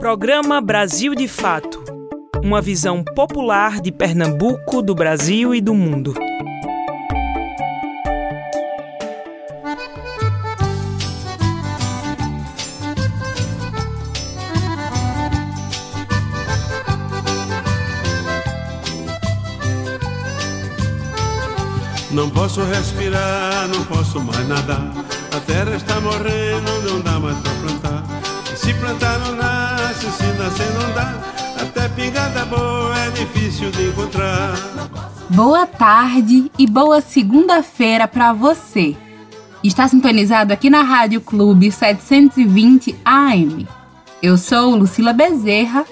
Programa Brasil de Fato Uma visão popular de Pernambuco, do Brasil e do mundo. Não posso respirar, não posso mais nadar. A terra está morrendo, não dá mais pra plantar. Se plantar não nasce, se nascer não dá. Até pingada boa é difícil de encontrar. Boa tarde e boa segunda-feira para você. Está sintonizado aqui na Rádio Clube 720 AM. Eu sou Lucila Bezerra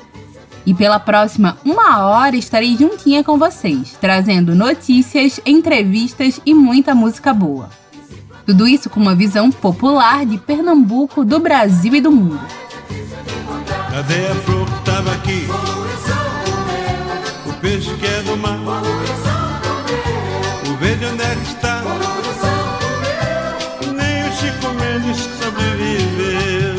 e pela próxima uma hora estarei juntinha com vocês, trazendo notícias, entrevistas e muita música boa. Tudo isso com uma visão popular de Pernambuco, do Brasil e do mundo. A flor que tava aqui? O peixe que é do mar. O verde onde é que está? Nem o Chico Mendes sobreviveu.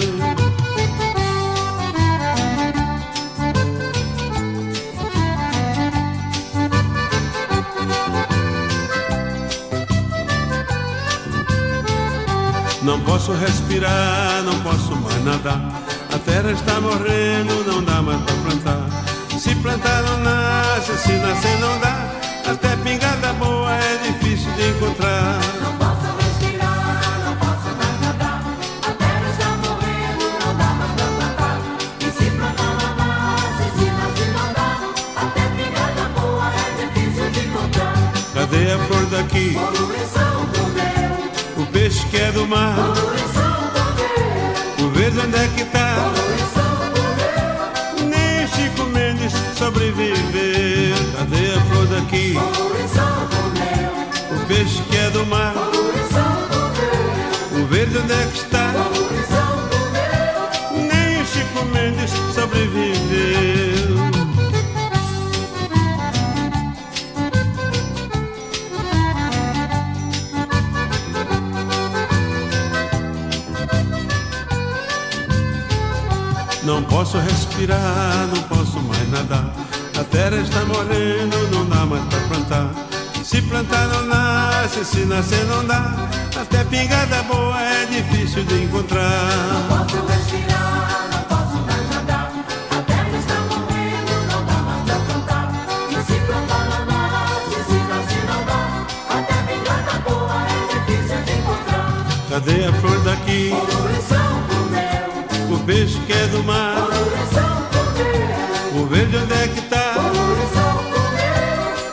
Não posso respirar, não posso mais nadar. A terra está morrendo, não dá mais pra plantar. Se plantar não nasce, se nascer não dá. Até pingada boa é difícil de encontrar. Não posso respirar, não posso mais nadar. A terra está morrendo, não dá mais pra plantar. E se plantar não nasce, se nascer não dá. Até pingada boa é difícil de encontrar. Cadê a flor daqui? O peixe que é do mar. Respirar, não posso mais nadar. A terra está morrendo, não dá mais pra plantar. Se plantar não nasce, se nascer não dá. Até pingada boa é difícil de encontrar. Posso respirar, não posso mais nadar. A terra está morrendo, não dá mais pra plantar. E se plantar não nasce, se nascer não dá. Até pingada boa é difícil de encontrar. Cadê a flor daqui? Poluição do meu, O peixe que é do mar. Verde onde é que tá?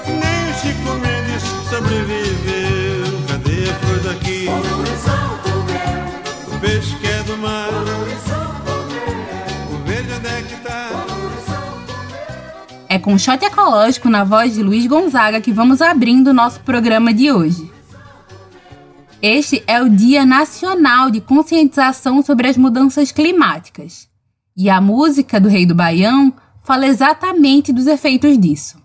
Nem o Chico Mendes sobreviveu. Cadê a flor daqui? O peixe que é do mar. O verde onde é que tá? É com shot ecológico na voz de Luiz Gonzaga que vamos abrindo o nosso programa de hoje. Este é o Dia Nacional de Conscientização sobre as Mudanças Climáticas. E a música do Rei do Baião fala exatamente dos efeitos disso.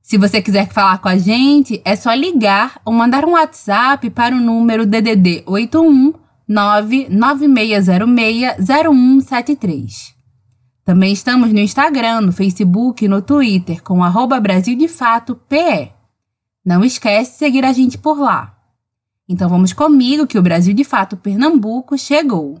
Se você quiser falar com a gente, é só ligar ou mandar um WhatsApp para o número DDD 81 99606 0173. Também estamos no Instagram, no Facebook e no Twitter com arroba Brasil de Fato PE. Não esquece de seguir a gente por lá. Então vamos comigo que o Brasil de Fato Pernambuco chegou.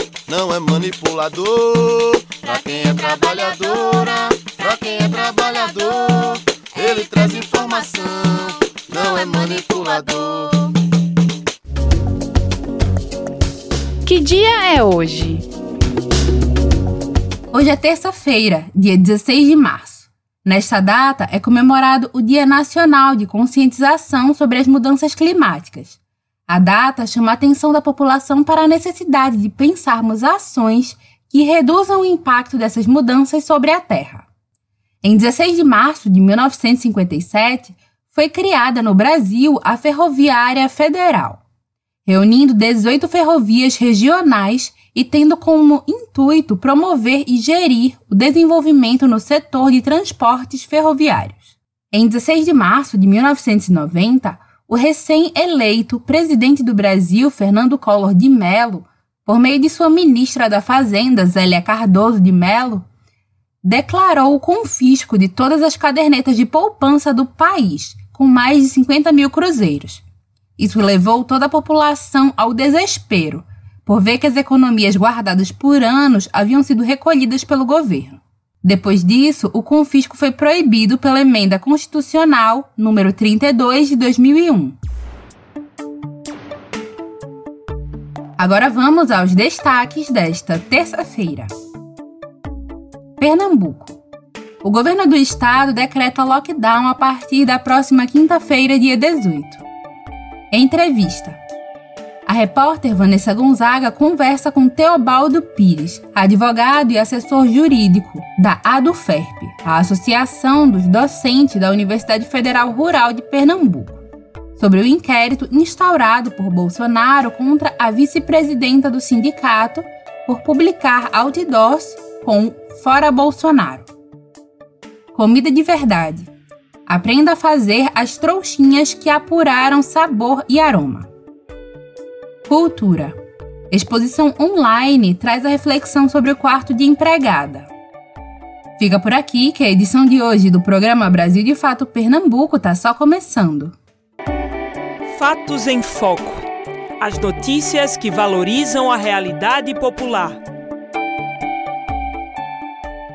Não é manipulador. Pra quem é trabalhadora, pra quem é trabalhador, ele traz informação. Não é manipulador. Que dia é hoje? Hoje é terça-feira, dia 16 de março. Nesta data é comemorado o Dia Nacional de Conscientização sobre as Mudanças Climáticas. A data chama a atenção da população para a necessidade de pensarmos ações que reduzam o impacto dessas mudanças sobre a Terra. Em 16 de março de 1957, foi criada no Brasil a Ferroviária Federal, reunindo 18 ferrovias regionais e tendo como intuito promover e gerir o desenvolvimento no setor de transportes ferroviários. Em 16 de março de 1990, o recém-eleito presidente do Brasil, Fernando Collor de Mello, por meio de sua ministra da Fazenda, Zélia Cardoso de Mello, declarou o confisco de todas as cadernetas de poupança do país, com mais de 50 mil cruzeiros. Isso levou toda a população ao desespero, por ver que as economias guardadas por anos haviam sido recolhidas pelo governo. Depois disso, o confisco foi proibido pela emenda constitucional número 32 de 2001. Agora vamos aos destaques desta terça-feira. Pernambuco. O governo do estado decreta lockdown a partir da próxima quinta-feira, dia 18. Entrevista. A repórter Vanessa Gonzaga conversa com Teobaldo Pires, advogado e assessor jurídico da ADUFERP, a Associação dos Docentes da Universidade Federal Rural de Pernambuco, sobre o inquérito instaurado por Bolsonaro contra a vice-presidenta do sindicato por publicar outdoors com Fora Bolsonaro. Comida de verdade. Aprenda a fazer as trouxinhas que apuraram sabor e aroma. Cultura. Exposição online traz a reflexão sobre o quarto de empregada. Fica por aqui que a edição de hoje do programa Brasil de Fato Pernambuco está só começando. Fatos em Foco. As notícias que valorizam a realidade popular.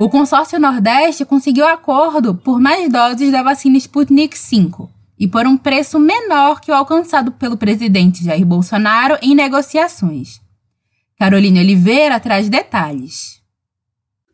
O consórcio Nordeste conseguiu acordo por mais doses da vacina Sputnik V e por um preço menor que o alcançado pelo presidente Jair Bolsonaro em negociações. Carolina Oliveira traz detalhes.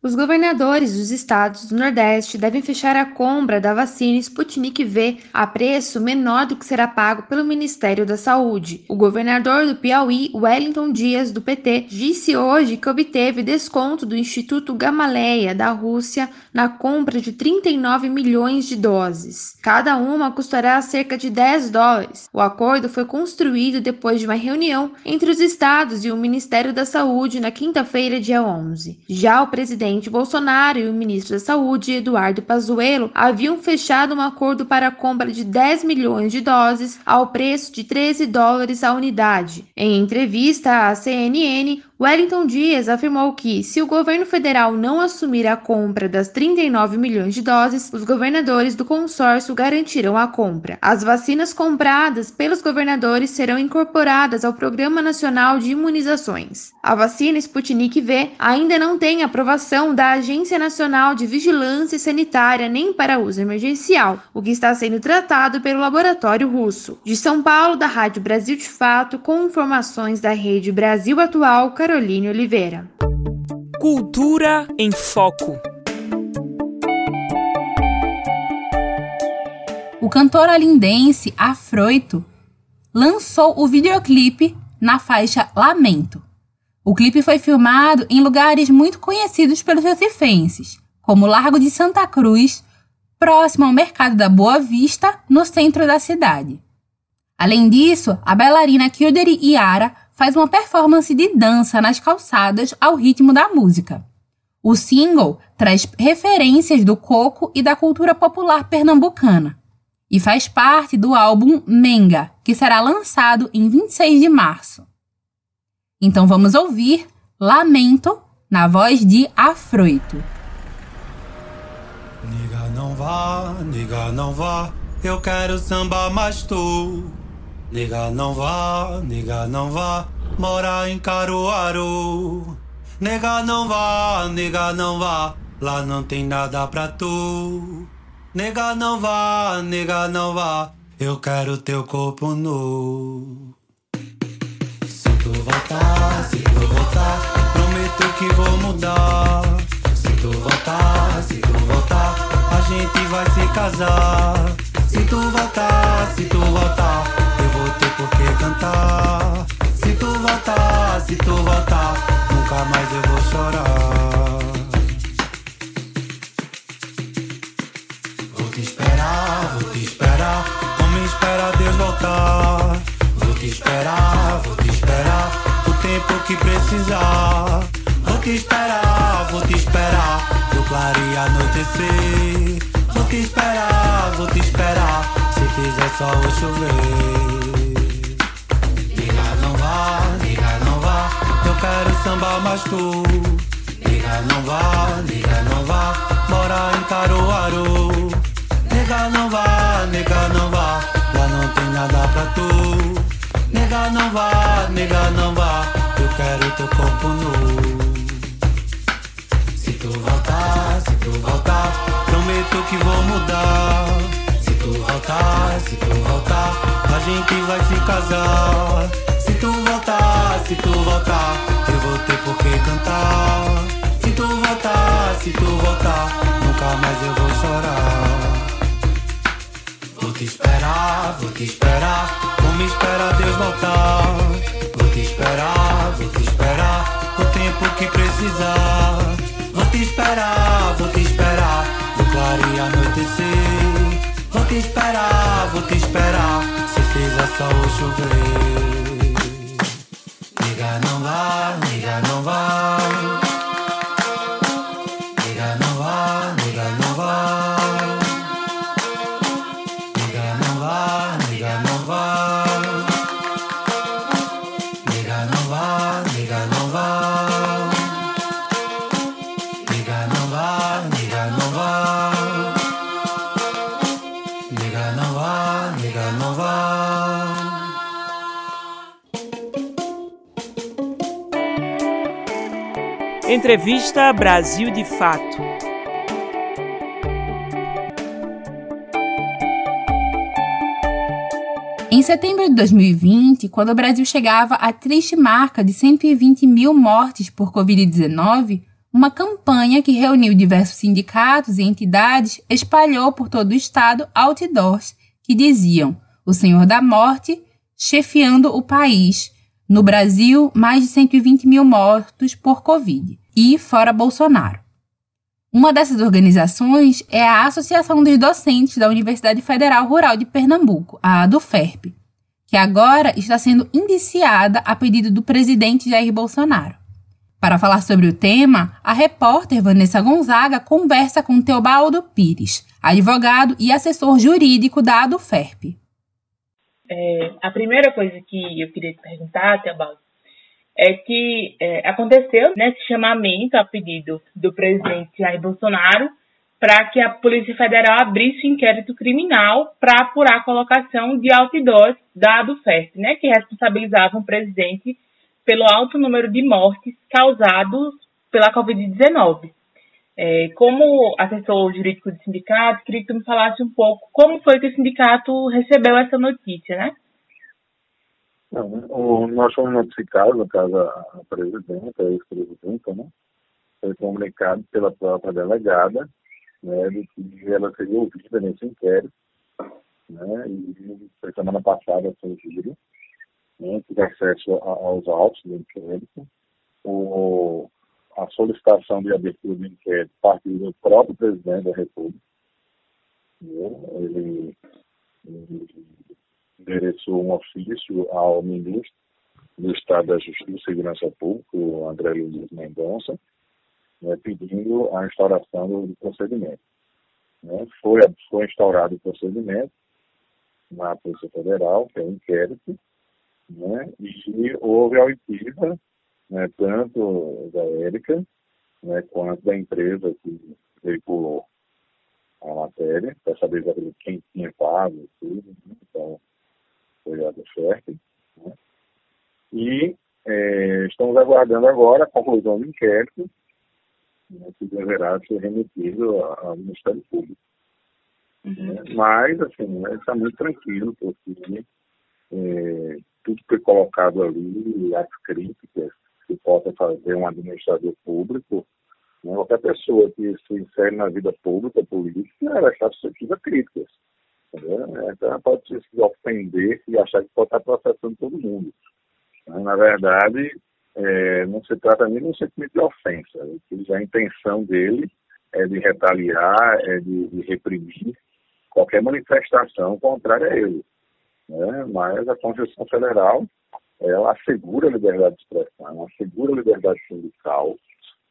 Os governadores dos estados do Nordeste devem fechar a compra da vacina Sputnik V a preço menor do que será pago pelo Ministério da Saúde. O governador do Piauí, Wellington Dias, do PT, disse hoje que obteve desconto do Instituto Gamaleia da Rússia na compra de 39 milhões de doses. Cada uma custará cerca de 10 dólares. O acordo foi construído depois de uma reunião entre os estados e o Ministério da Saúde na quinta-feira, dia 11. Já o presidente presidente Bolsonaro e o ministro da Saúde, Eduardo Pazuello, haviam fechado um acordo para a compra de 10 milhões de doses ao preço de 13 dólares a unidade. Em entrevista à CNN, Wellington Dias afirmou que, se o governo federal não assumir a compra das 39 milhões de doses, os governadores do consórcio garantirão a compra. As vacinas compradas pelos governadores serão incorporadas ao Programa Nacional de Imunizações. A vacina Sputnik V ainda não tem aprovação da Agência Nacional de Vigilância Sanitária nem para uso emergencial, o que está sendo tratado pelo laboratório russo. De São Paulo, da Rádio Brasil de Fato, com informações da Rede Brasil Atual, Carolina Caroline Oliveira. Cultura em Foco. O cantor alindense Afroito lançou o videoclipe na faixa Lamento. O clipe foi filmado em lugares muito conhecidos pelos recifenses, como o Largo de Santa Cruz, próximo ao Mercado da Boa Vista, no centro da cidade. Além disso, a bailarina Kilderi Iara faz uma performance de dança nas calçadas ao ritmo da música. O single traz referências do coco e da cultura popular pernambucana e faz parte do álbum Menga, que será lançado em 26 de março. Então vamos ouvir Lamento na voz de Afroito. Niga não vá, niga não vá, eu quero samba, mas tu Nega não vá, nega não vá morar em Caruaru. Nega não vá, nega não vá, lá não tem nada pra tu. Nega não vá, nega não vá, eu quero teu corpo nu. Se tu voltar, se tu voltar, prometo que vou mudar. Se tu voltar, se tu voltar, a gente vai se casar. Se tu voltar, se tu voltar por que cantar. Se tu voltar, se tu voltar, nunca mais eu vou chorar. Vou te esperar, vou te esperar. te esperar, vou te esperar o tempo que precisar. Vou te esperar, vou te esperar do clarear anoitecer. Vou te esperar, vou te esperar se fizer sol ou chover. Quero sambar, mas tu. Liga, não vá, liga, não vá, morar em Caruaru. Nega, não vá, nega, não vá, lá não tem nada pra tu. Nega, não vá, nega, não vá, eu quero teu corpo nu. Se tu voltar, se tu voltar, prometo que vou mudar. Se tu voltar, se tu voltar, a gente vai se casar. Se tu voltar, eu vou ter por que cantar. Se tu voltar, se tu voltar, nunca mais eu vou chorar. Vou te esperar, vou te esperar, como espera Deus voltar. Vou te esperar, vou te esperar, o tempo que precisar. Vou te esperar, vou te esperar, do clarear anoitecer. Vou te esperar, vou te esperar, se fizer sol chover. Liga, não vai, liga, não vai. Entrevista Brasil de Fato. Em setembro de 2020, quando o Brasil chegava à triste marca de 120 mil mortes por Covid-19, uma campanha que reuniu diversos sindicatos e entidades espalhou por todo o estado outdoors que diziam: O Senhor da Morte chefiando o país. No Brasil, mais de 120 mil mortos por Covid. E fora Bolsonaro. Uma dessas organizações é a Associação dos Docentes da Universidade Federal Rural de Pernambuco, a ADUFERP, que agora está sendo indiciada a pedido do presidente Jair Bolsonaro. Para falar sobre o tema, a repórter Vanessa Gonzaga conversa com Teobaldo Pires, advogado e assessor jurídico da ADUFERP. É, a primeira coisa que eu queria te perguntar, Teobaldo, é que é, aconteceu nesse chamamento a pedido do presidente Jair Bolsonaro para que a Polícia Federal abrisse um inquérito criminal para apurar a colocação de outdoors da ADUFERP, né, que responsabilizavam o presidente pelo alto número de mortes causados pela Covid-19. É, como assessor jurídico do sindicato, queria que tu me falasse um pouco como foi que o sindicato recebeu essa notícia, né? Não, o, nós fomos notificados, no caso a presidenta, a ex-presidenta, né? Foi comunicado pela própria delegada, né, de que ela seria ouvida nesse inquérito, né? E foi semana passada surgiram, né? Tive acesso a, aos autos do inquérito. O, a solicitação de abertura do inquérito partiu do próprio presidente da República. Né? Ele, ele endereçou um ofício ao ministro do Estado da Justiça e Segurança Pública, o André Luiz Mendonça, né, pedindo a instauração do procedimento. Né. Foi, foi instaurado o procedimento na Polícia Federal, que é um inquérito, né, e houve a oitiva, né, tanto da Érica, né, quanto da empresa que veiculou a matéria, para saber quem tinha pago tudo. Né, foi a do FERP, né? E é, estamos aguardando agora a conclusão do inquérito, né, que deverá ser remetido ao Ministério Público. Né? Mas, assim, está muito tranquilo, porque é, tudo foi colocado ali, as críticas que possa fazer um administrador público, né? qualquer pessoa que se insere na vida pública, política, ela está suscetível a críticas. Entendeu? Então ela pode se ofender e achar que pode estar processando todo mundo. Na verdade, é, não se trata nem de um sentimento de ofensa. A intenção dele é de retaliar, é de, de reprimir qualquer manifestação contrária a ele. né? mas a Constituição Federal ela assegura a liberdade de expressão, assegura a liberdade sindical,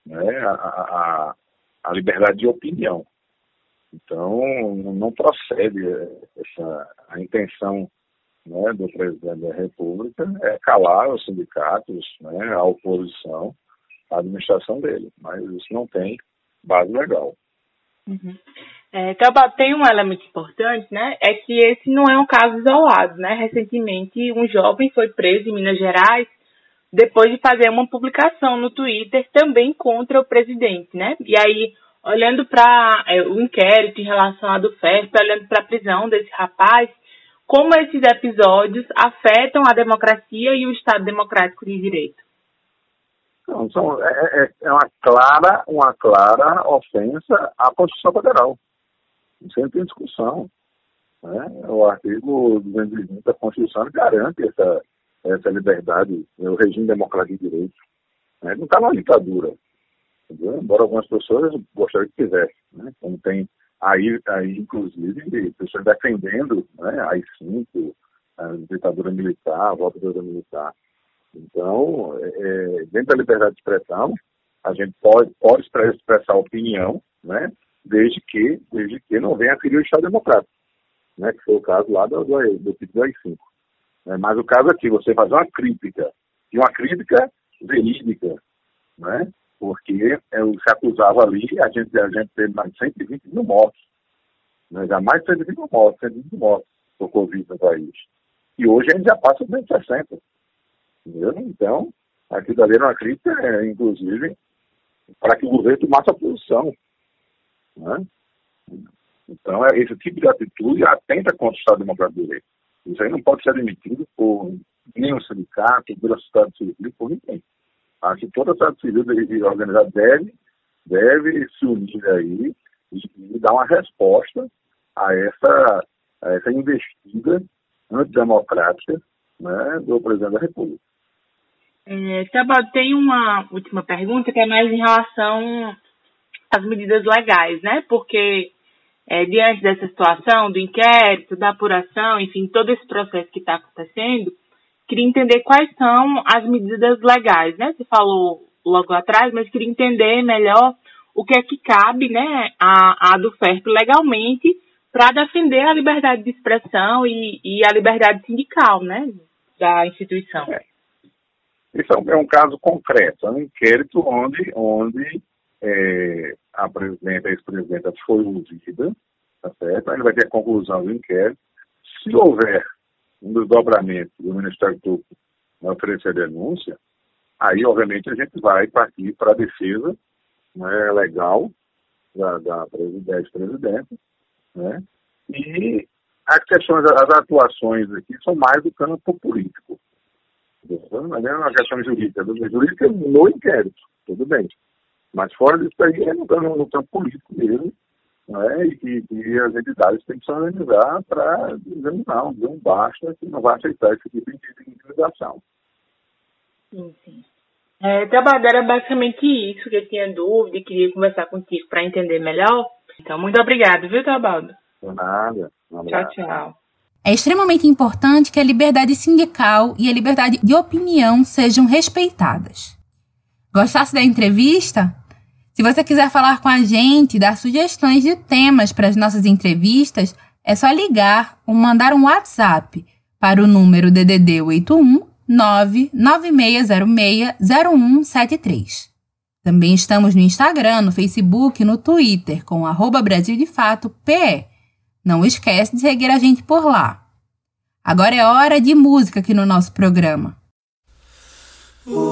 né? a, a, a liberdade de opinião. Então, não procede essa, a intenção né, do presidente da República é calar os sindicatos, né, a oposição, a administração dele. Mas isso não tem base legal. Uhum. É, tem um elemento importante, né? É que esse não é um caso isolado, né? Recentemente, um jovem foi preso em Minas Gerais depois de fazer uma publicação no Twitter também contra o presidente, né? E aí, olhando para é, o inquérito em relação à do FERP, olhando para a prisão desse rapaz, como esses episódios afetam a democracia e o Estado democrático de direito? São, é, é, é uma clara, uma clara ofensa à Constituição Federal. Não tem discussão. Né? O artigo 220 da Constituição garante essa, essa liberdade, o regime democrático de direito. Né? Não está numa ditadura. Embora algumas pessoas gostariam que tivesse. Né? Como tem aí, aí inclusive, pessoas defendendo né, AI-5, a ditadura militar, a volta da militar. Então, é, é, dentro da liberdade de expressão, a gente pode, pode expressar opinião, né, desde que, desde que não venha a ferir o Estado Democrático, né, que foi o caso lá do, do, do do AI-5. É, mas o caso aqui, você fazer uma crítica, e uma crítica verídica, né, porque é, se acusava ali, a gente, a gente teve mais de 120 mil mortos, né, já mais de 120 mil mortos, 120 mil mortos por Covid no país. E hoje a gente já passa de 60. Entendeu? Então, aquilo dali era uma crítica, é, inclusive, para que o governo tomasse a posição. Né? Então, é, esse tipo de atitude atenta contra o Estado Democrático de Direito. Isso aí não pode ser admitido por nenhum sindicato, pela sociedade civil, por ninguém. Acho que toda a sociedade civil organizada deve, deve se unir aí e, e dar uma resposta a essa, a essa investida antidemocrática né, do presidente da República. É, tem uma última pergunta que é mais em relação às medidas legais, né? Porque é, diante dessa situação do inquérito, da apuração, enfim, todo esse processo que está acontecendo, queria entender quais são as medidas legais, né? Você falou logo atrás, mas queria entender melhor o que é que cabe, né, a, a do FERP legalmente para defender a liberdade de expressão e, e, a liberdade sindical, né, da instituição. É. Esse é um, é caso concreto, é um inquérito onde, onde é, a presidenta, a ex-presidenta foi ouvida, tá certo? Aí vai ter a conclusão do inquérito. Se houver um desdobramento do Ministério Público na oferecer a denúncia, aí, obviamente, a gente vai partir para a defesa né, legal da, da ex-presidente, né? E as questões, as atuações aqui são mais do campo político. Não é uma questão jurídica. Jurídica no inquérito, tudo bem. Mas fora disso aí é no, no campo político mesmo, né? e, e as entidades têm que se organizar para dizer não, um basta, que não vai aceitar esse tipo de intimidação. Sim, sim. É, era basicamente isso que eu tinha dúvida e queria conversar contigo para entender melhor. Então, muito obrigado, viu, Tabaldo? De nada. Um tchau, tchau. É extremamente importante que a liberdade sindical e a liberdade de opinião sejam respeitadas. Gostasse da entrevista? Se você quiser falar com a gente, dar sugestões de temas para as nossas entrevistas, é só ligar ou mandar um WhatsApp para o número DDD 81 996060173. Também estamos no Instagram, no Facebook no Twitter com arroba Brasil de Fato PE. Não esquece de seguir a gente por lá. Agora é hora de música aqui no nosso programa. Uh.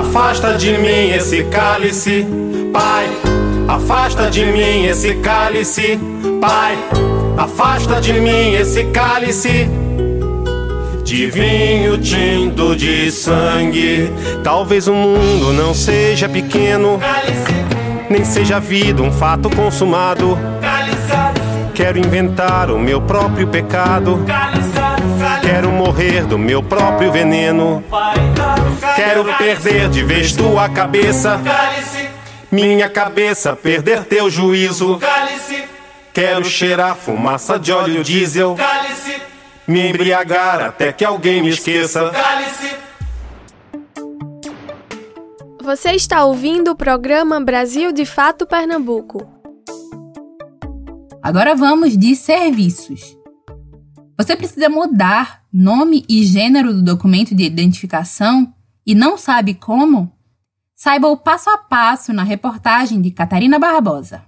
afasta de mim esse cálice. Pai, afasta de mim esse cálice. Pai, afasta de mim esse cálice de vinho tinto de sangue. Talvez o mundo não seja pequeno, nem seja a vida um fato consumado. Quero inventar o meu próprio pecado. Quero morrer do meu próprio veneno. Quero perder de vez tua cabeça. Minha cabeça perder teu juízo. Quero cheirar fumaça de óleo diesel. Me embriagar até que alguém me esqueça. Você está ouvindo o programa Brasil de Fato Pernambuco. Agora vamos de serviços. Você precisa mudar nome e gênero do documento de identificação e não sabe como? Saiba o passo a passo na reportagem de Catarina Barbosa.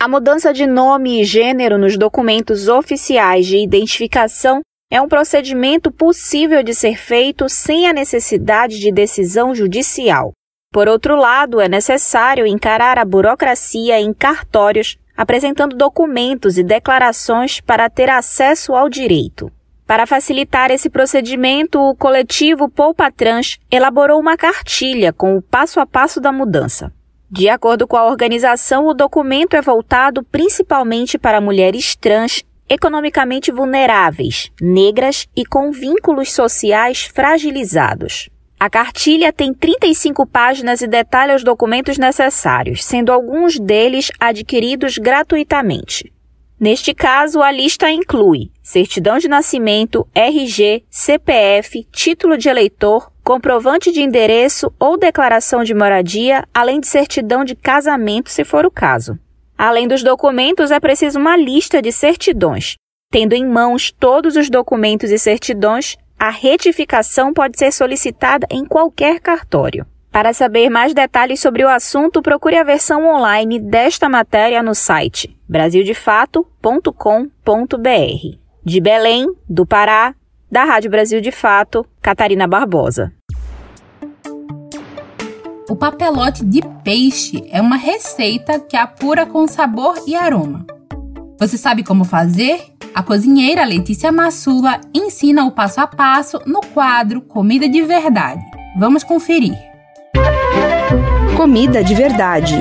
A mudança de nome e gênero nos documentos oficiais de identificação é um procedimento possível de ser feito sem a necessidade de decisão judicial. Por outro lado, é necessário encarar a burocracia em cartórios apresentando documentos e declarações para ter acesso ao direito. Para facilitar esse procedimento, o coletivo Poupa Trans elaborou uma cartilha com o passo a passo da mudança. De acordo com a organização, o documento é voltado principalmente para mulheres trans economicamente vulneráveis, negras e com vínculos sociais fragilizados. A cartilha tem 35 páginas e detalha os documentos necessários, sendo alguns deles adquiridos gratuitamente. Neste caso, a lista inclui certidão de nascimento, RG, CPF, título de eleitor, comprovante de endereço ou declaração de moradia, além de certidão de casamento, se for o caso. Além dos documentos, é preciso uma lista de certidões. Tendo em mãos todos os documentos e certidões, a retificação pode ser solicitada em qualquer cartório. Para saber mais detalhes sobre o assunto, procure a versão online desta matéria no site brasildefato.com.br. De Belém, do Pará, da Rádio Brasil de Fato, Catarina Barbosa. O papelote de peixe é uma receita que apura com sabor e aroma. Você sabe como fazer? A cozinheira Letícia Massula ensina o passo a passo no quadro Comida de Verdade. Vamos conferir. Comida de Verdade.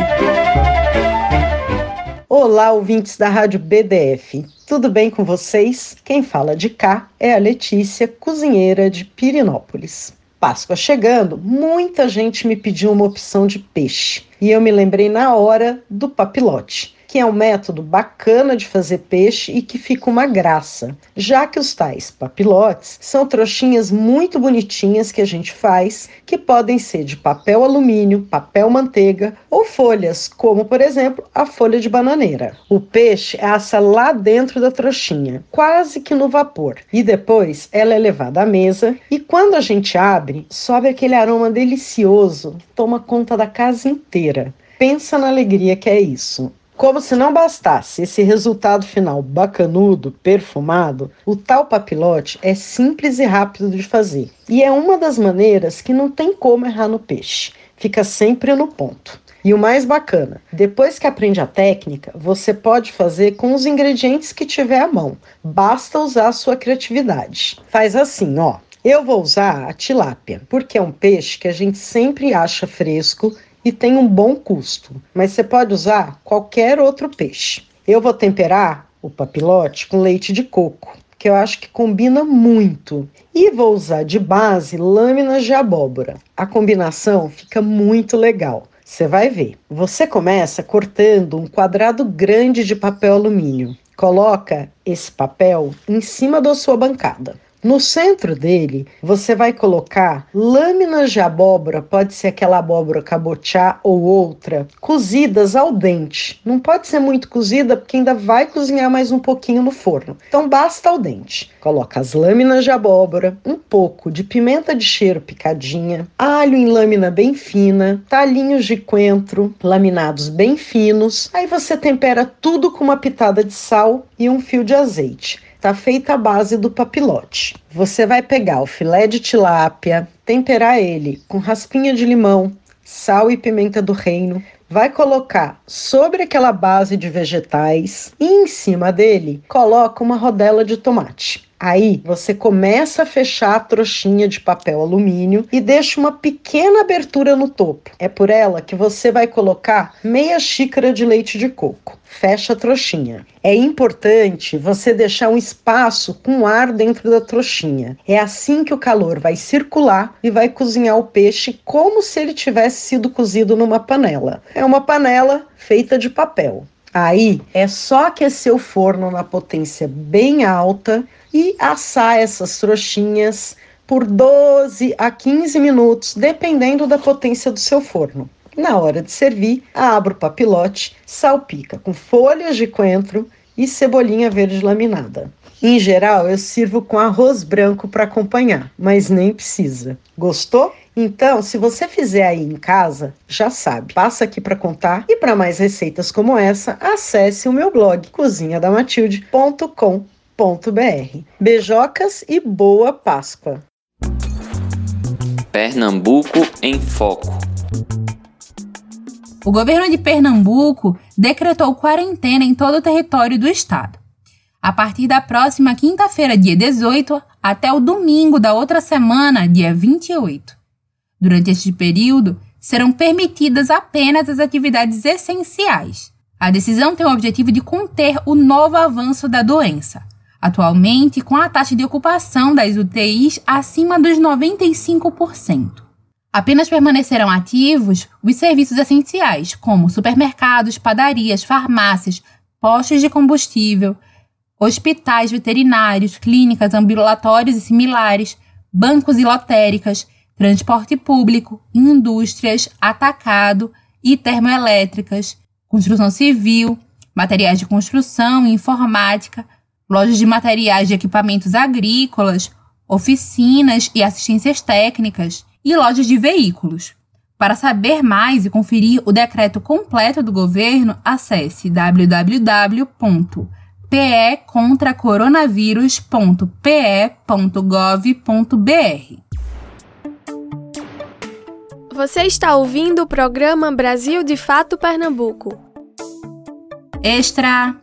Olá, ouvintes da Rádio BDF. Tudo bem com vocês? Quem fala de cá é a Letícia, cozinheira de Pirinópolis. Páscoa chegando, muita gente me pediu uma opção de peixe e eu me lembrei na hora do papilote que é um método bacana de fazer peixe e que fica uma graça, já que os tais papilotes são trouxinhas muito bonitinhas que a gente faz, que podem ser de papel alumínio, papel manteiga ou folhas, como por exemplo a folha de bananeira. O peixe assa lá dentro da trouxinha, quase que no vapor, e depois ela é levada à mesa e quando a gente abre, sobe aquele aroma delicioso, toma conta da casa inteira. Pensa na alegria que é isso. Como se não bastasse esse resultado final bacanudo, perfumado, o tal papilote é simples e rápido de fazer. E é uma das maneiras que não tem como errar no peixe. Fica sempre no ponto. E o mais bacana, depois que aprende a técnica, você pode fazer com os ingredientes que tiver à mão. Basta usar a sua criatividade. Faz assim, ó. Eu vou usar a tilápia, porque é um peixe que a gente sempre acha fresco e tem um bom custo, mas você pode usar qualquer outro peixe. Eu vou temperar o papilote com leite de coco, que eu acho que combina muito. E vou usar de base lâminas de abóbora. A combinação fica muito legal. Você vai ver. Você começa cortando um quadrado grande de papel alumínio. Coloca esse papel em cima da sua bancada. No centro dele, você vai colocar lâminas de abóbora, pode ser aquela abóbora cabotiá ou outra, cozidas ao dente. Não pode ser muito cozida porque ainda vai cozinhar mais um pouquinho no forno. Então basta ao dente. Coloca as lâminas de abóbora, um pouco de pimenta de cheiro picadinha, alho em lâmina bem fina, talinhos de coentro laminados bem finos. Aí você tempera tudo com uma pitada de sal e um fio de azeite. Está feita a base do papilote. Você vai pegar o filé de tilápia, temperar ele com raspinha de limão, sal e pimenta do reino, vai colocar sobre aquela base de vegetais e em cima dele coloca uma rodela de tomate. Aí você começa a fechar a trouxinha de papel alumínio e deixa uma pequena abertura no topo. É por ela que você vai colocar meia xícara de leite de coco. Fecha a trouxinha. É importante você deixar um espaço com ar dentro da trouxinha. É assim que o calor vai circular e vai cozinhar o peixe como se ele tivesse sido cozido numa panela. É uma panela feita de papel. Aí é só aquecer o forno na potência bem alta e assar essas trouxinhas por 12 a 15 minutos, dependendo da potência do seu forno. Na hora de servir, abra o papilote, salpica com folhas de coentro e cebolinha verde laminada. Em geral, eu sirvo com arroz branco para acompanhar, mas nem precisa. Gostou? Então, se você fizer aí em casa, já sabe, passa aqui para contar e para mais receitas como essa, acesse o meu blog cozinhadamatilde.com Beijocas e boa Páscoa! Pernambuco em Foco. O governo de Pernambuco decretou quarentena em todo o território do estado. A partir da próxima quinta-feira, dia 18, até o domingo da outra semana, dia 28. Durante este período, serão permitidas apenas as atividades essenciais. A decisão tem o objetivo de conter o novo avanço da doença atualmente com a taxa de ocupação das UTIs acima dos 95%. Apenas permanecerão ativos os serviços essenciais, como supermercados, padarias, farmácias, postos de combustível, hospitais veterinários, clínicas, ambulatórios e similares, bancos e lotéricas, transporte público, indústrias, atacado e termoelétricas, construção civil, materiais de construção e informática, lojas de materiais de equipamentos agrícolas, oficinas e assistências técnicas e lojas de veículos. Para saber mais e conferir o decreto completo do governo, acesse www.pecontracoronavírus.pe.gov.br. Você está ouvindo o programa Brasil de Fato Pernambuco. Extra!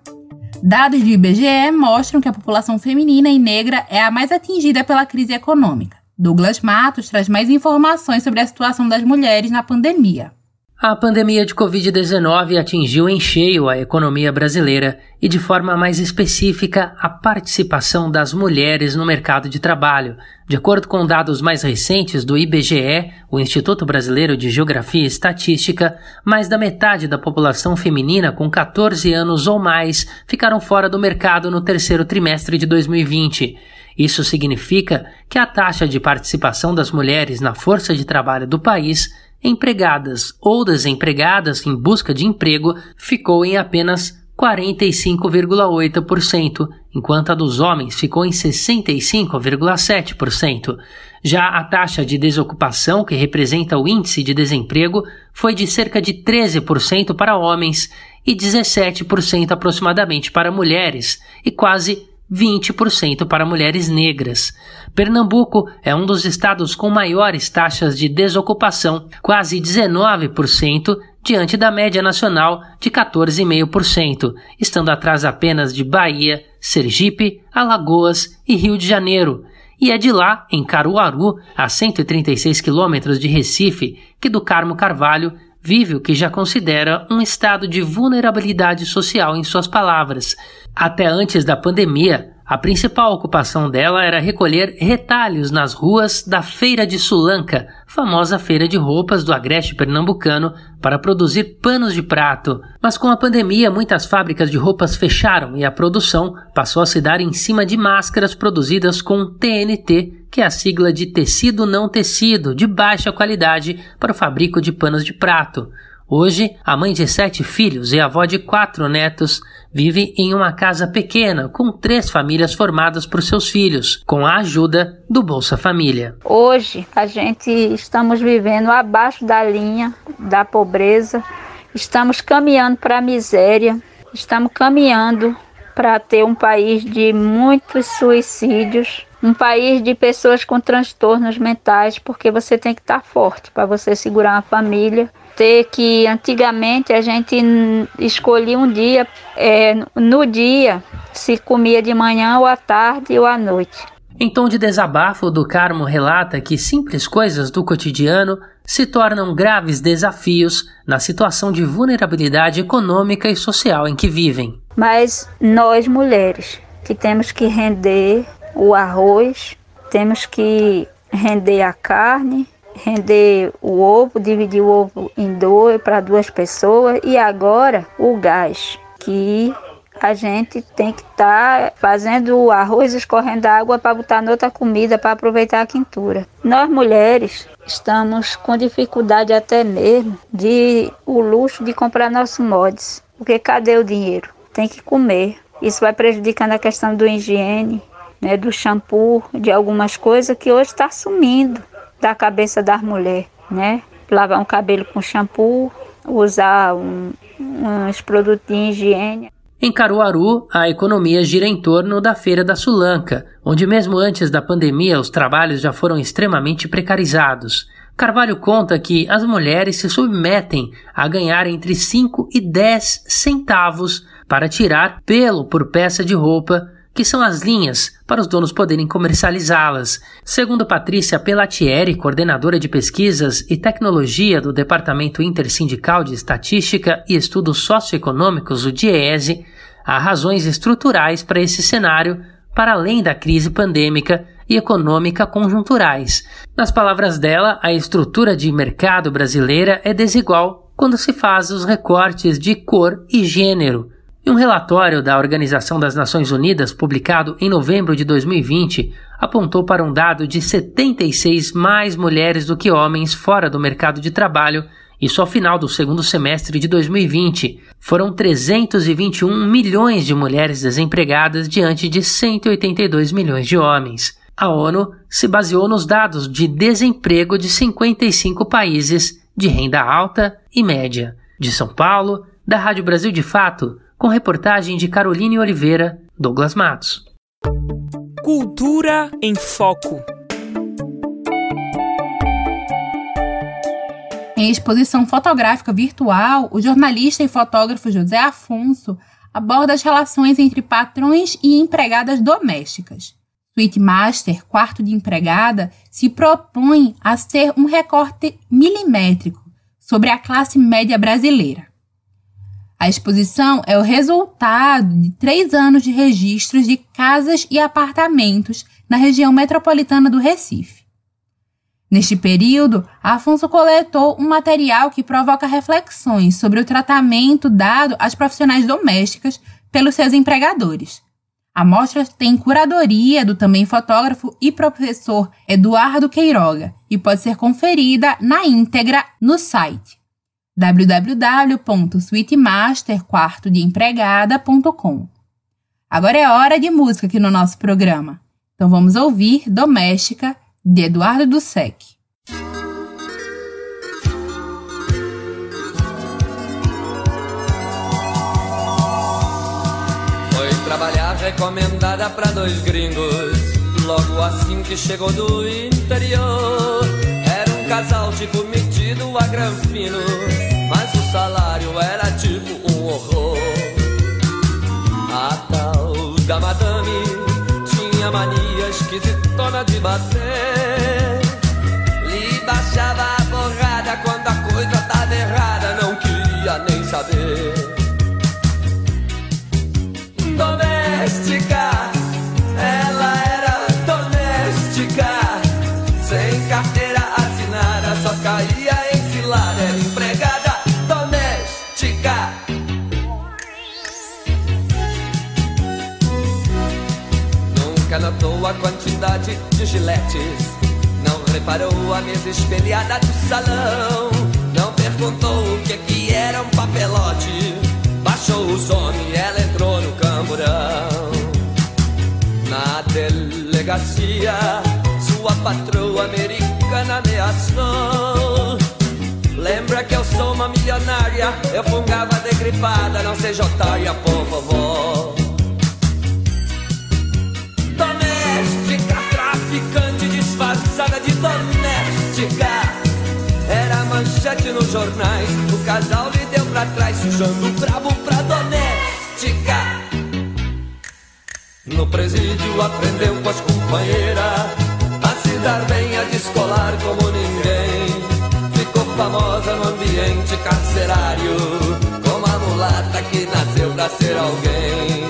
Dados do IBGE mostram que a população feminina e negra é a mais atingida pela crise econômica. Douglas Matos traz mais informações sobre a situação das mulheres na pandemia. A pandemia de Covid-19 atingiu em cheio a economia brasileira e, de forma mais específica, a participação das mulheres no mercado de trabalho. De acordo com dados mais recentes do IBGE, o Instituto Brasileiro de Geografia e Estatística, mais da metade da população feminina com 14 anos ou mais ficaram fora do mercado no terceiro trimestre de 2020. Isso significa que a taxa de participação das mulheres na força de trabalho do país empregadas ou desempregadas em busca de emprego ficou em apenas 45,8%, enquanto a dos homens ficou em 65,7%. Já a taxa de desocupação, que representa o índice de desemprego, foi de cerca de 13% para homens e 17% aproximadamente para mulheres, e quase 20% para mulheres negras. Pernambuco é um dos estados com maiores taxas de desocupação, quase 19%, diante da média nacional de 14,5%, estando atrás apenas de Bahia, Sergipe, Alagoas e Rio de Janeiro. E é de lá, em Caruaru, a 136 quilômetros de Recife, que do Carmo Carvalho vive o que já considera um estado de vulnerabilidade social em suas palavras. Até antes da pandemia, a principal ocupação dela era recolher retalhos nas ruas da Feira de Sulanca, famosa feira de roupas do agreste pernambucano, para produzir panos de prato. Mas com a pandemia, muitas fábricas de roupas fecharam e a produção passou a se dar em cima de máscaras produzidas com TNT, que é a sigla de tecido não tecido, de baixa qualidade para o fabrico de panos de prato. Hoje, a mãe de sete filhos e avó de quatro netos vive em uma casa pequena com três famílias formadas por seus filhos, com a ajuda do Bolsa Família. Hoje, a gente estamos vivendo abaixo da linha da pobreza, estamos caminhando para a miséria, estamos caminhando para ter um país de muitos suicídios, um país de pessoas com transtornos mentais, porque você tem que estar forte para você segurar uma família ter que antigamente a gente escolhia um dia, é, no dia se comia de manhã ou à tarde ou à noite. Em tom de desabafo, do Carmo relata que simples coisas do cotidiano se tornam graves desafios na situação de vulnerabilidade econômica e social em que vivem. Mas nós mulheres que temos que render o arroz, temos que render a carne, render o ovo, dividir o ovo em dois para duas pessoas e agora o gás, que a gente tem que estar tá fazendo o arroz escorrendo água para botar noutra comida para aproveitar a quintura. Nós mulheres estamos com dificuldade até mesmo de o luxo de comprar nossos mods, porque cadê o dinheiro? Tem que comer. Isso vai prejudicando a questão do higiene, né, do shampoo, de algumas coisas que hoje está sumindo da cabeça das mulheres, né? Lavar um cabelo com shampoo, usar um, uns produtos de higiene. Em Caruaru, a economia gira em torno da Feira da Sulanca, onde mesmo antes da pandemia os trabalhos já foram extremamente precarizados. Carvalho conta que as mulheres se submetem a ganhar entre 5 e 10 centavos para tirar pelo por peça de roupa que são as linhas para os donos poderem comercializá-las. Segundo Patrícia Pelatieri, coordenadora de pesquisas e tecnologia do Departamento Intersindical de Estatística e Estudos Socioeconômicos, o DIEESE, há razões estruturais para esse cenário, para além da crise pandêmica e econômica conjunturais. Nas palavras dela, a estrutura de mercado brasileira é desigual quando se faz os recortes de cor e gênero em um relatório da Organização das Nações Unidas, publicado em novembro de 2020, apontou para um dado de 76 mais mulheres do que homens fora do mercado de trabalho, isso ao final do segundo semestre de 2020. Foram 321 milhões de mulheres desempregadas diante de 182 milhões de homens. A ONU se baseou nos dados de desemprego de 55 países de renda alta e média. De São Paulo, da Rádio Brasil de Fato, com reportagem de Caroline Oliveira, Douglas Matos. Cultura em Foco. Em exposição fotográfica virtual, o jornalista e fotógrafo José Afonso aborda as relações entre patrões e empregadas domésticas. Suite Master, quarto de empregada, se propõe a ser um recorte milimétrico sobre a classe média brasileira. A exposição é o resultado de três anos de registros de casas e apartamentos na região metropolitana do Recife. Neste período, Afonso coletou um material que provoca reflexões sobre o tratamento dado às profissionais domésticas pelos seus empregadores. A mostra tem curadoria do também fotógrafo e professor Eduardo Queiroga e pode ser conferida na íntegra no site www.suitemasterquartodeempregada.com. Agora é hora de música aqui no nosso programa. Então vamos ouvir Doméstica de Eduardo Dussek. Foi trabalhar recomendada para dois gringos. Logo assim que chegou do interior, era um casal tipo metido a granfino, mas o salário era tipo um horror. A tal da madame tinha mania esquisitona de bater. Lhe baixava a borrada quando a coisa tava errada, não queria nem saber. Giletes. Não reparou a mesa espelhada do salão. Não perguntou o que, que era um papelote. Baixou o som e ela entrou no camburão. Na delegacia, sua patroa americana ameaçou. Lembra que eu sou uma milionária? Eu fungava degripada, não seja otária, por favor. Jornais. O casal lhe deu pra trás, sujando o brabo pra doméstica. No presídio aprendeu com as companheiras a se dar bem, a descolar como ninguém. Ficou famosa no ambiente carcerário, como a mulata que nasceu pra ser alguém.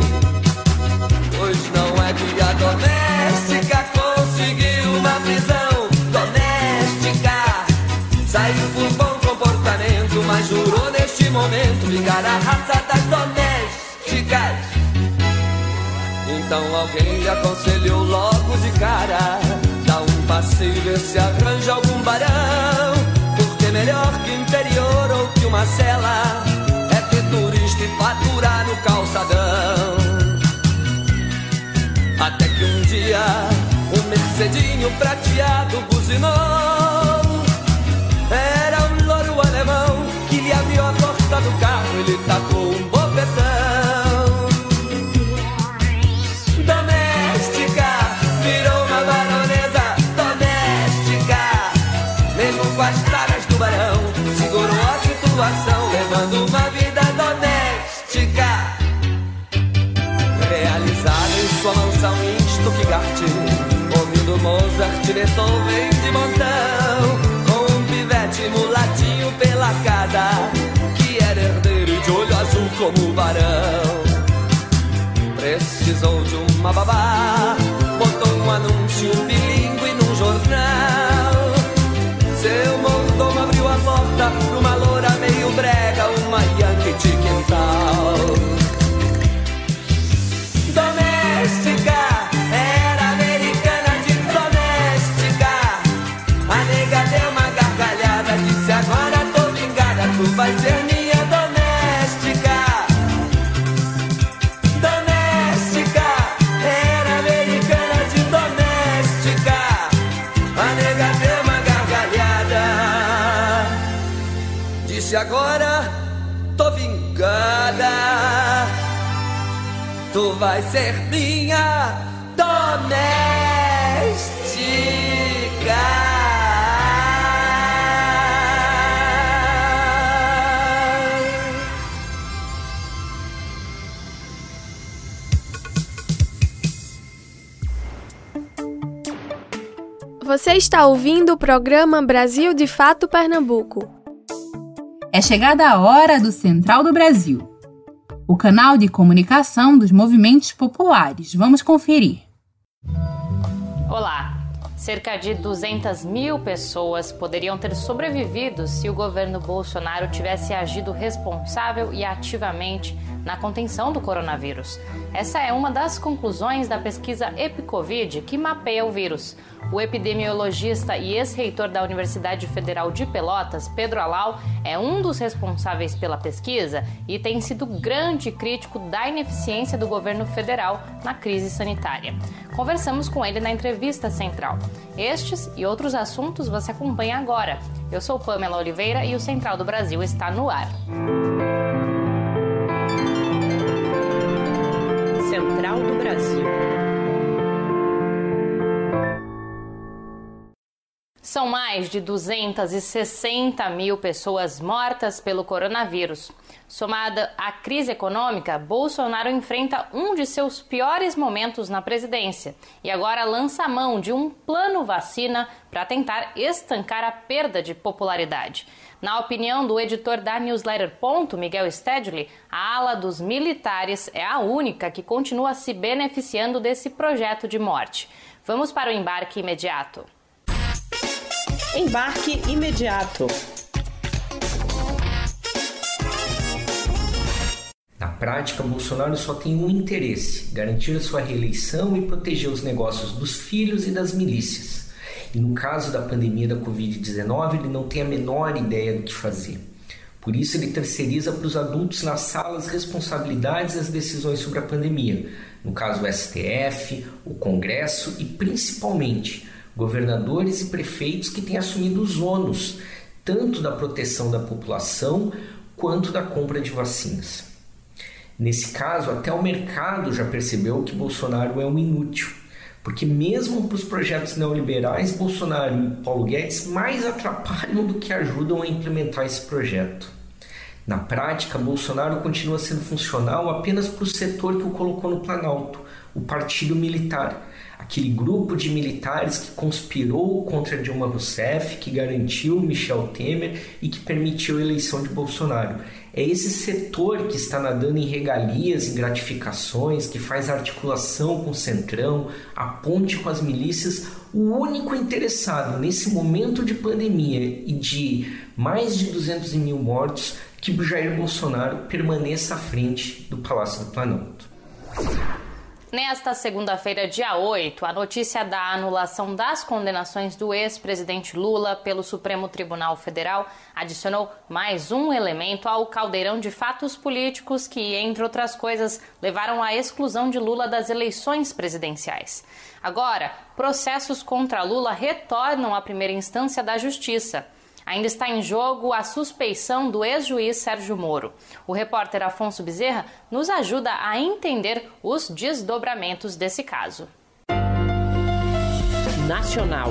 Pois não é que a doméstica conseguiu uma prisão doméstica. Saiu por mas jurou neste momento ligar a raça das domésticas. Então alguém lhe aconselhou logo de cara Dá um passeio e vê se arranja algum barão Porque melhor que interior ou que uma cela É ter turista e faturar no calçadão Até que um dia um mercedinho prateado buzinou tacou um bofetão doméstica, virou uma baronesa doméstica. Mesmo com as caras do barão, segurou a situação, levando uma vida doméstica. Realizada em sua mansão em Stuttgart, ouvindo Mozart, Beethoven de montão, com um pivete mulatinho como o barão. Precisou de uma babá, botou um anúncio vai ser minha doméstica. Você está ouvindo o programa Brasil de Fato Pernambuco. É chegada a hora do Central do Brasil, o canal de comunicação dos movimentos populares. Vamos conferir. Olá! Cerca de 200 mil pessoas poderiam ter sobrevivido se o governo Bolsonaro tivesse agido responsável e ativamente na contenção do coronavírus. Essa é uma das conclusões da pesquisa EpiCovid, que mapeia o vírus. O epidemiologista e ex-reitor da Universidade Federal de Pelotas, Pedro Alau, é um dos responsáveis pela pesquisa e tem sido grande crítico da ineficiência do governo federal na crise sanitária. Conversamos com ele na entrevista central. Estes e outros assuntos você acompanha agora. Eu sou Pamela Oliveira e o Central do Brasil está no ar. Central do Brasil. São mais de 260 mil pessoas mortas pelo coronavírus. Somada à crise econômica, Bolsonaro enfrenta um de seus piores momentos na presidência e agora lança a mão de um plano vacina para tentar estancar a perda de popularidade. Na opinião do editor da newsletter Ponto, Miguel Stedley, a ala dos militares é a única que continua se beneficiando desse projeto de morte. Vamos para o embarque imediato. Embarque imediato. Na prática, Bolsonaro só tem um interesse: garantir a sua reeleição e proteger os negócios dos filhos e das milícias. E no caso da pandemia da Covid-19, ele não tem a menor ideia do que fazer. Por isso, ele terceiriza para os adultos nas salas responsabilidades e as decisões sobre a pandemia. No caso, o STF, o Congresso e principalmente governadores e prefeitos que têm assumido os ônus, tanto da proteção da população quanto da compra de vacinas. Nesse caso, até o mercado já percebeu que Bolsonaro é um inútil, porque mesmo para os projetos neoliberais, Bolsonaro e Paulo Guedes mais atrapalham do que ajudam a implementar esse projeto. Na prática, Bolsonaro continua sendo funcional apenas para o setor que o colocou no Planalto, o Partido Militar, aquele grupo de militares que conspirou contra Dilma Rousseff, que garantiu Michel Temer e que permitiu a eleição de Bolsonaro. É esse setor que está nadando em regalias, em gratificações, que faz articulação com o Centrão, a ponte com as milícias, o único interessado nesse momento de pandemia e de mais de 200 mil mortos que Jair Bolsonaro permaneça à frente do Palácio do Planalto. Nesta segunda-feira, dia 8, a notícia da anulação das condenações do ex-presidente Lula pelo Supremo Tribunal Federal adicionou mais um elemento ao caldeirão de fatos políticos que, entre outras coisas, levaram à exclusão de Lula das eleições presidenciais. Agora, processos contra Lula retornam à primeira instância da Justiça. Ainda está em jogo a suspeição do ex-juiz Sérgio Moro. O repórter Afonso Bezerra nos ajuda a entender os desdobramentos desse caso. Nacional.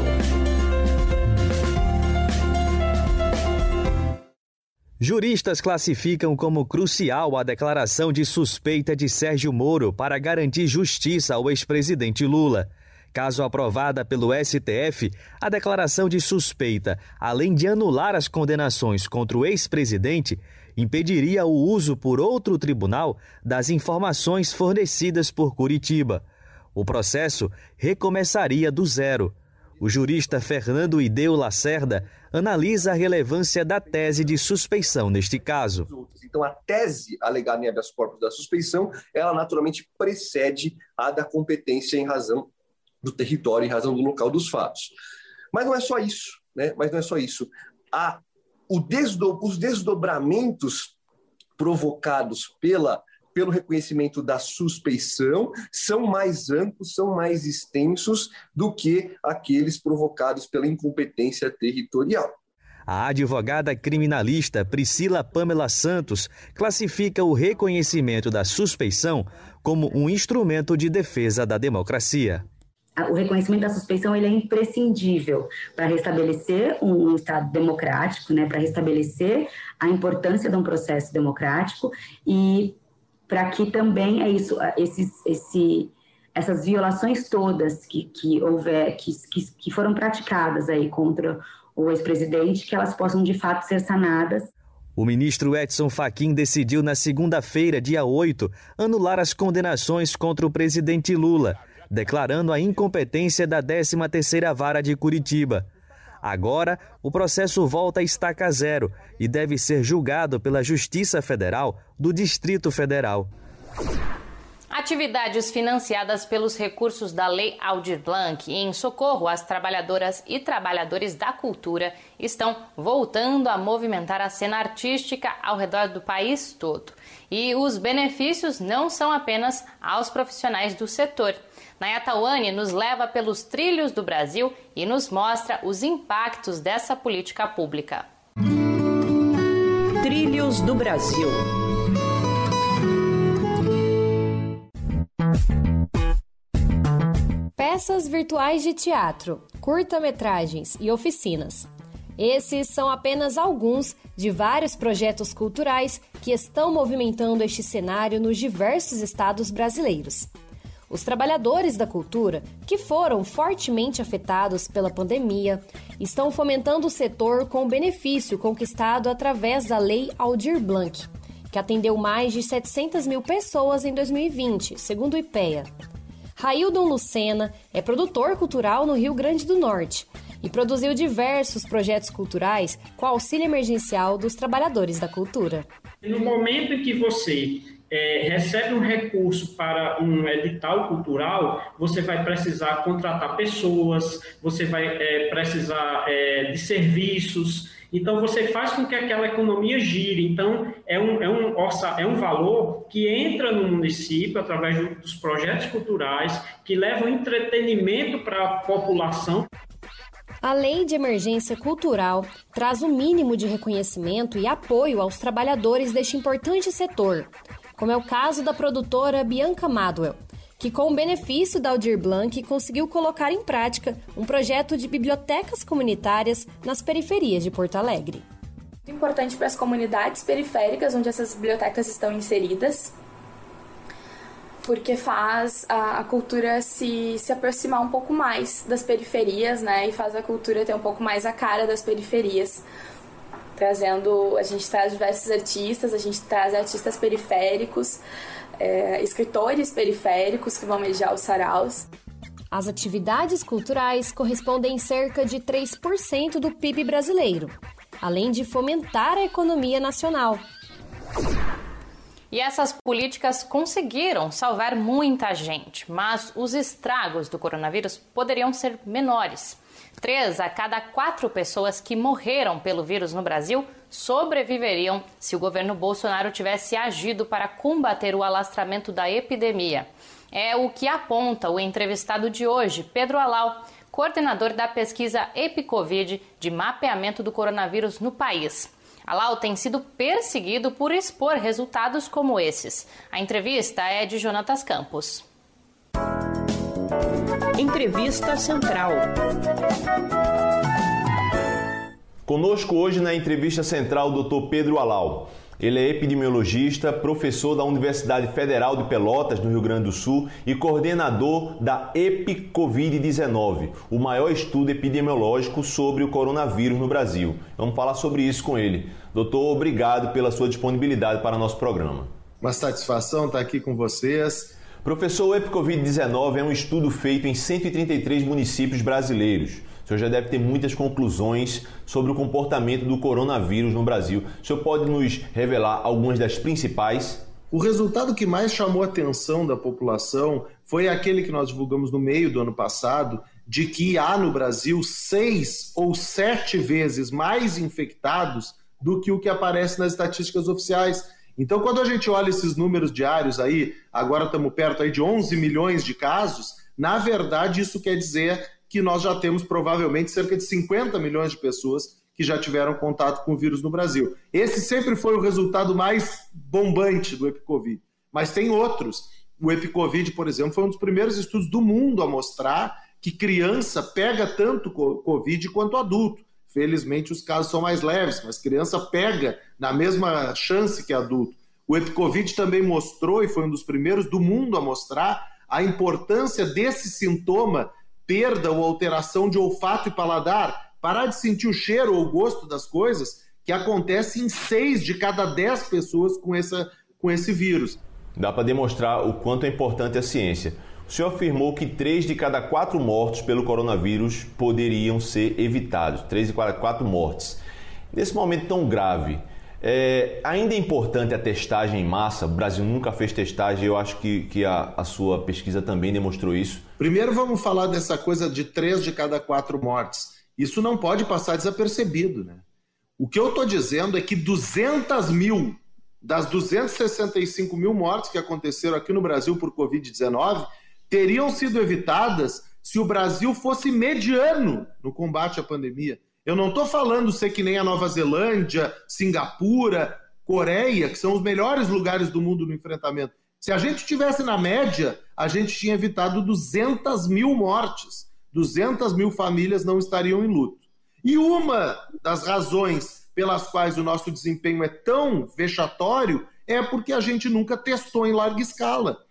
Juristas classificam como crucial a declaração de suspeita de Sérgio Moro para garantir justiça ao ex-presidente Lula. Caso aprovada pelo STF, a declaração de suspeita, além de anular as condenações contra o ex-presidente, impediria o uso por outro tribunal das informações fornecidas por Curitiba. O processo recomeçaria do zero. O jurista Fernando Ideu Lacerda analisa a relevância da tese de suspeição neste caso. Então, a tese alegada em habeas corpus da suspeição, ela naturalmente precede a da competência em razão do território em razão do local dos fatos. Mas não é só isso, né? Mas não é só isso. Há desdo, os desdobramentos provocados pela pelo reconhecimento da suspeição são mais amplos, são mais extensos do que aqueles provocados pela incompetência territorial. A advogada criminalista Priscila Pamela Santos classifica o reconhecimento da suspeição como um instrumento de defesa da democracia o reconhecimento da suspeição ele é imprescindível para restabelecer um, um, Estado democrático, né, para restabelecer a importância de um processo democrático e para que também é isso, esses, esse, essas violações todas que, que houver, que, que, que foram praticadas aí contra o ex-presidente, que elas possam de fato ser sanadas. O ministro Edson Fachin decidiu na segunda-feira, dia 8, anular as condenações contra o presidente Lula, declarando a incompetência da 13ª Vara de Curitiba. Agora, o processo volta a estaca zero e deve ser julgado pela Justiça Federal do Distrito Federal. Atividades financiadas pelos recursos da Lei Aldir Blanc em socorro às trabalhadoras e trabalhadores da cultura estão voltando a movimentar a cena artística ao redor do país todo. E os benefícios não são apenas aos profissionais do setor. Nayatawane nos leva pelos trilhos do Brasil e nos mostra os impactos dessa política pública. Trilhos do Brasil. Peças virtuais de teatro, curta-metragens e oficinas. Esses são apenas alguns de vários projetos culturais que estão movimentando este cenário nos diversos estados brasileiros. Os trabalhadores da cultura, que foram fortemente afetados pela pandemia, estão fomentando o setor com o benefício conquistado através da Lei Aldir Blanc, que atendeu mais de 700 mil pessoas em 2020, segundo o IPEA. Raildon Lucena é produtor cultural no Rio Grande do Norte e produziu diversos projetos culturais com auxílio emergencial dos trabalhadores da cultura. No momento em que você é, recebe um recurso para um edital cultural, você vai precisar contratar pessoas, você vai é, precisar é, de serviços. Então, você faz com que aquela economia gire. Então, é um, é um, é um valor que entra no município através dos projetos culturais, que levam entretenimento para a população. A Lei de Emergência Cultural traz o um mínimo de reconhecimento e apoio aos trabalhadores deste importante setor, como é o caso da produtora Bianca Madwell, que, com o benefício da Aldir Blanc, conseguiu colocar em prática um projeto de bibliotecas comunitárias nas periferias de Porto Alegre. Importante para as comunidades periféricas onde essas bibliotecas estão inseridas, porque faz a, a, cultura se, se aproximar um pouco mais das periferias, né? E faz a cultura ter um pouco mais a cara das periferias trazendo, a gente traz diversos artistas, a gente traz artistas periféricos, é, escritores periféricos que vão mediar os saraus. As atividades culturais correspondem cerca de 3% do PIB brasileiro, além de fomentar a economia nacional. E essas políticas conseguiram salvar muita gente, mas os estragos do coronavírus poderiam ser menores. Três a cada quatro pessoas que morreram pelo vírus no Brasil sobreviveriam se o governo Bolsonaro tivesse agido para combater o alastramento da epidemia. É o que aponta o entrevistado de hoje, Pedro Alau, coordenador da pesquisa EpiCovid de mapeamento do coronavírus no país. Alau tem sido perseguido por expor resultados como esses. A entrevista é de Jonatas Campos. Entrevista Central. Conosco hoje na entrevista central o Dr. Pedro Alau. Ele é epidemiologista, professor da Universidade Federal de Pelotas, no Rio Grande do Sul, e coordenador da EpiCovid-19, o maior estudo epidemiológico sobre o coronavírus no Brasil. Vamos falar sobre isso com ele. Doutor, obrigado pela sua disponibilidade para nosso programa. Uma satisfação estar aqui com vocês Professor, o EpiCovid-19 é um estudo feito em 133 municípios brasileiros. O senhor já deve ter muitas conclusões sobre o comportamento do coronavírus no Brasil. O senhor pode nos revelar algumas das principais? O resultado que mais chamou a atenção da população foi aquele que nós divulgamos no meio do ano passado, de que há no Brasil seis ou sete vezes mais infectados do que o que aparece nas estatísticas oficiais. Então, quando a gente olha esses números diários aí, agora estamos perto aí de 11 milhões de casos, na verdade isso quer dizer que nós já temos provavelmente cerca de 50 milhões de pessoas que já tiveram contato com o vírus no Brasil. Esse sempre foi o resultado mais bombante do EpiCovid, mas tem outros. O EpiCovid, por exemplo, foi um dos primeiros estudos do mundo a mostrar que criança pega tanto Covid quanto adulto. Felizmente os casos são mais leves, mas criança pega na mesma chance que adulto. O EpiCovid também mostrou, e foi um dos primeiros do mundo a mostrar, a importância desse sintoma, perda ou alteração de olfato e paladar, parar de sentir o cheiro ou o gosto das coisas, que acontece em seis de cada dez pessoas com, essa, com esse vírus. Dá para demonstrar o quanto é importante a ciência. O senhor afirmou que três de cada quatro mortos pelo coronavírus poderiam ser evitados. Três de cada quatro mortes. Nesse momento tão grave, é, ainda é importante a testagem em massa. O Brasil nunca fez testagem, eu acho que, que a, a, sua pesquisa também demonstrou isso. Primeiro, vamos falar dessa coisa de três de cada quatro mortes. Isso não pode passar desapercebido. Né? O que eu estou dizendo é que 200 mil das 265 mil mortes que aconteceram aqui no Brasil por Covid-19 teriam sido evitadas se o Brasil fosse mediano no combate à pandemia. Eu não estou falando ser que nem a Nova Zelândia, Singapura, Coreia, que são os melhores lugares do mundo no enfrentamento. Se a gente tivesse na média, a gente tinha evitado 200 mil mortes. 200 mil famílias não estariam em luto. E uma das razões pelas quais o nosso desempenho é tão vexatório é porque a gente nunca testou em larga escala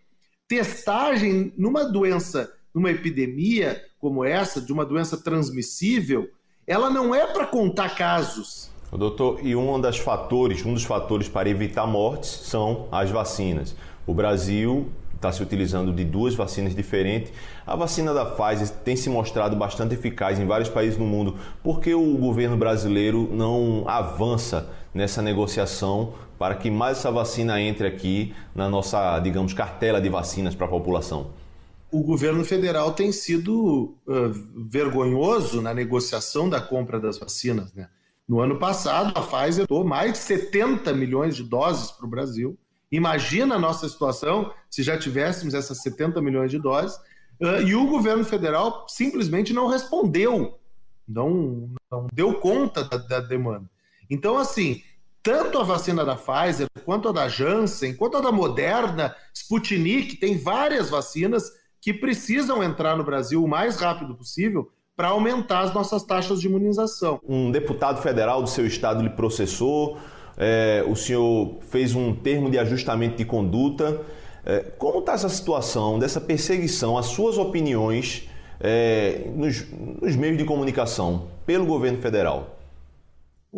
testagem numa doença, numa epidemia como essa, de uma doença transmissível, ela não é para contar casos. Doutor, e um dos fatores, um dos fatores para evitar mortes são as vacinas. O Brasil está se utilizando de duas vacinas diferentes. A vacina da Pfizer tem se mostrado bastante eficaz em vários países no mundo. Por que o governo brasileiro não avança nessa negociação para que mais essa vacina entre aqui na nossa, digamos, cartela de vacinas para a população? O governo federal tem sido uh, vergonhoso na negociação da compra das vacinas. Né? No ano passado, a Pfizer doou mais de 70 milhões de doses para o Brasil. Imagina a nossa situação se já tivéssemos essas 70 milhões de doses. Uh, e o governo federal simplesmente não respondeu, não, não deu conta da, da demanda. Então, assim, tanto a vacina da Pfizer, quanto a da Janssen, quanto a da Moderna, Sputnik, tem várias vacinas que precisam entrar no Brasil o mais rápido possível para aumentar as nossas taxas de imunização. Um deputado federal do seu estado lhe processou, é, o senhor fez um termo de ajustamento de conduta. É, como está essa situação dessa perseguição às suas opiniões é, nos, nos meios de comunicação pelo governo federal?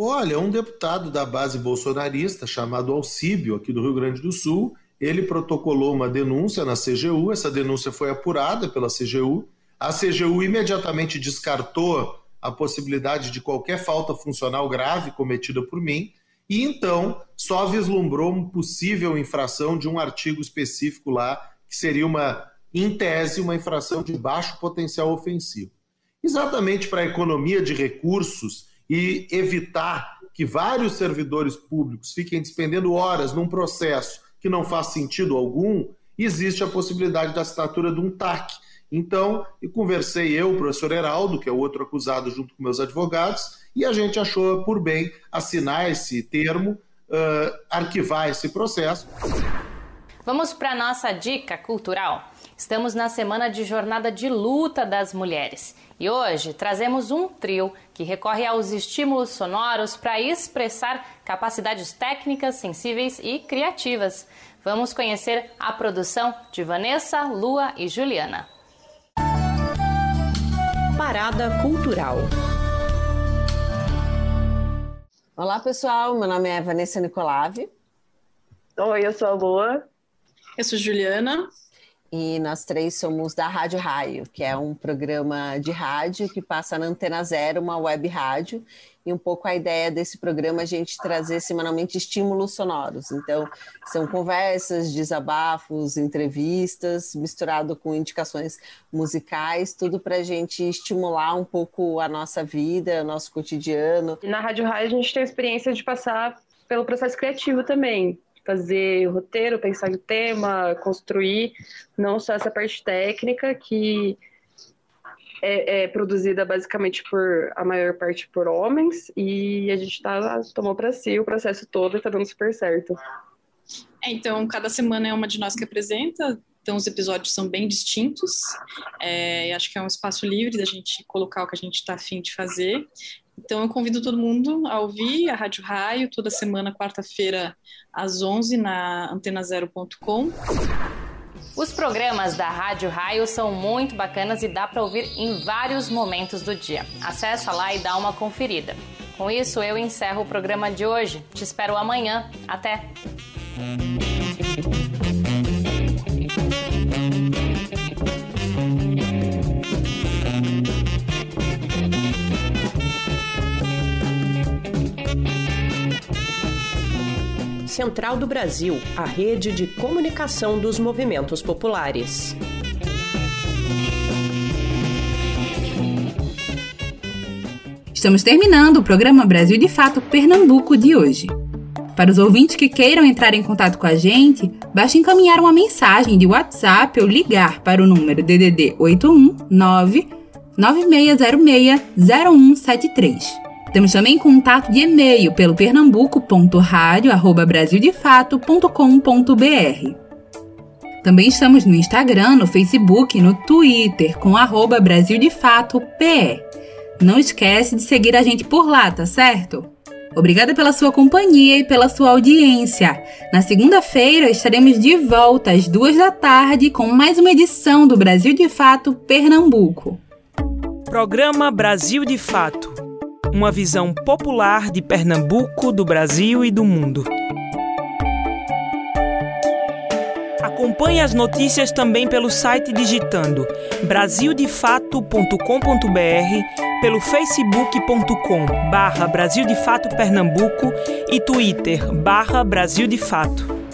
Olha, um deputado da base bolsonarista chamado Alcíbio, aqui do Rio Grande do Sul, ele protocolou uma denúncia na CGU, essa denúncia foi apurada pela CGU, a CGU imediatamente descartou a possibilidade de qualquer falta funcional grave cometida por mim, e então só vislumbrou uma possível infração de um artigo específico lá, que seria uma, em tese, uma infração de baixo potencial ofensivo. Exatamente para a economia de recursos e evitar que vários servidores públicos fiquem despendendo horas num processo que não faz sentido algum, existe a possibilidade da assinatura de um TAC. Então, eu conversei eu, o professor Heraldo, que é o outro acusado, junto com meus advogados, e a gente achou por bem assinar esse termo, uh, arquivar esse processo. Vamos para a nossa dica cultural. Estamos na semana de jornada de luta das mulheres e hoje trazemos um trio que recorre aos estímulos sonoros para expressar capacidades técnicas, sensíveis e criativas. Vamos conhecer a produção de Vanessa, Lua e Juliana. Parada Cultural. Olá, pessoal. Meu nome é Vanessa Nicolave. Oi, eu sou a Lua. Eu sou Juliana e nós três somos da Rádio Raio, que é um programa de rádio que passa na Antena Zero, uma web rádio, e um pouco a ideia desse programa é a gente trazer semanalmente estímulos sonoros. Então, são conversas, desabafos, entrevistas, misturado com indicações musicais, tudo para a gente estimular um pouco a nossa vida, nosso cotidiano. E na Rádio Raio a gente tem a experiência de passar pelo processo criativo também fazer roteiro, pensar em tema, construir, não só essa parte técnica que é, é, produzida basicamente por a maior parte por homens e a gente tá, tomou para si o processo todo e tá dando super certo. É, então, cada semana é uma de nós que apresenta, então os episódios são bem distintos. É, acho que é um espaço livre da gente colocar o que a gente está afim de fazer. Então eu convido todo mundo a ouvir a Rádio Raio toda semana, quarta-feira, às 11 na antenazero.com. Os programas da Rádio Raio são muito bacanas e dá para ouvir em vários momentos do dia. Acesse lá e dá uma conferida. Com isso, eu encerro o programa de hoje. Te espero amanhã. Até! Central do Brasil, a rede de comunicação dos movimentos populares. Estamos terminando o programa Brasil de Fato Pernambuco de hoje. Para os ouvintes que queiram entrar em contato com a gente, basta encaminhar uma mensagem de WhatsApp ou ligar para o número DDD 819 9606 0173. Temos também contato de e-mail pelo pernambuco.radio@brasildefato.com.br. Também estamos no Instagram, no Facebook e no Twitter com arroba Brasil de Fato PE. Não esquece de seguir a gente por lá, tá certo? Obrigada pela sua companhia e pela sua audiência. Na segunda-feira estaremos de volta às duas da tarde com mais uma edição do Brasil de Fato Pernambuco. Programa Brasil de Fato uma visão popular de Pernambuco, do Brasil e do mundo. Acompanhe as notícias também pelo site digitando brasildefato.com.br, pelo facebook.com barra Brasil e twitter barra Brasil de Fato.